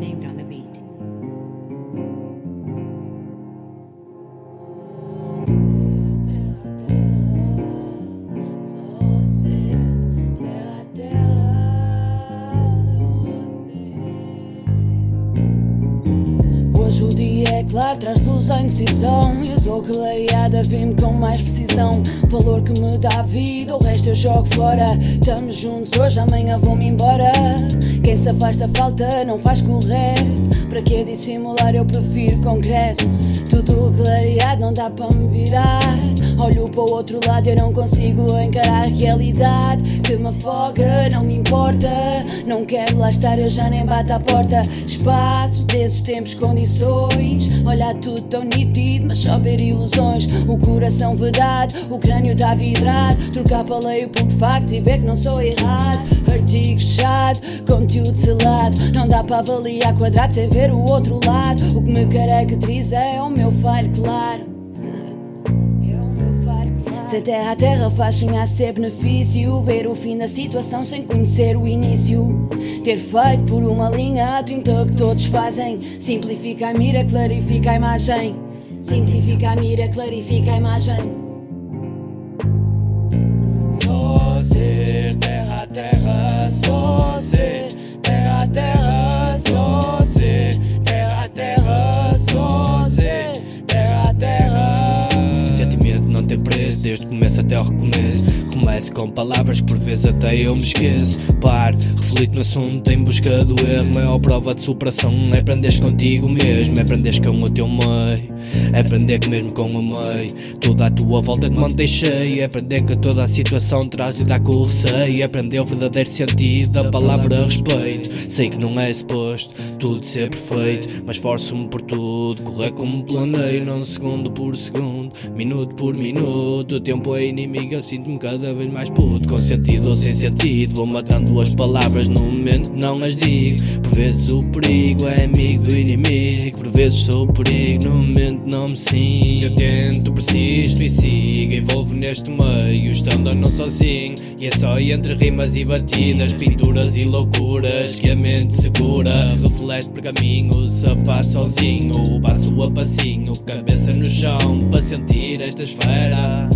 named on the beat. Hoje o dia claro, traz luz à indecisão. Eu estou clareada, vim com mais precisão. Valor que me dá vida, o resto eu jogo fora. Estamos juntos hoje, amanhã vou-me embora. Quem se afasta falta, não faz correto. Para que dissimular, eu prefiro concreto. Tudo clareado, não dá para me virar. Olho para o outro lado, eu não consigo encarar a realidade que me afoga, não me importa. Não quero lá estar, eu já nem bato à porta. Espaços desses tempos, condições. Olhar tudo tão nítido, mas só ver ilusões. O coração vedado, o crânio tá vidrado. Trocar paleio por factos e ver que não sou errado. Artigo fechado, conteúdo selado. Não dá para avaliar quadrado sem ver o outro lado. O que me caracteriza é o meu falho claro. O meu falho claro. Se a terra a terra faz sonhar ser benefício. Ver o fim da situação sem conhecer o início. Ter feito por uma linha a 30 que todos fazem. Simplifica a mira, clarifica a imagem. Simplifica a mira, clarifica a imagem Começo com palavras que por vezes até eu me esqueço. Pare, reflito no assunto em busca do erro. Maior prova de superação é aprenderes contigo mesmo, é aprenderes com o teu meio. É aprender que mesmo com o meio, tudo à tua volta te mantém cheio. É aprender que toda a situação traz e dá com o receio. É aprender o verdadeiro sentido da palavra respeito. Sei que não é suposto tudo ser perfeito, mas esforço-me por tudo. Correr como planeio, não segundo por segundo, minuto por minuto. O tempo é inimigo, eu sinto-me cada vez mais puto. Com sentido ou sem sentido, vou matando as palavras no momento não as digo. Por vezes o perigo é amigo do inimigo, por vezes sou perigo no momento não me sinto. Eu tento, persisto e sigo, envolvo neste meio, estando ou não sozinho. E é só entre rimas e batidas, pinturas e loucuras que a mente segura. Reflete pergaminho, sapato sozinho, passo a passinho, cabeça no chão, para sentir esta esfera.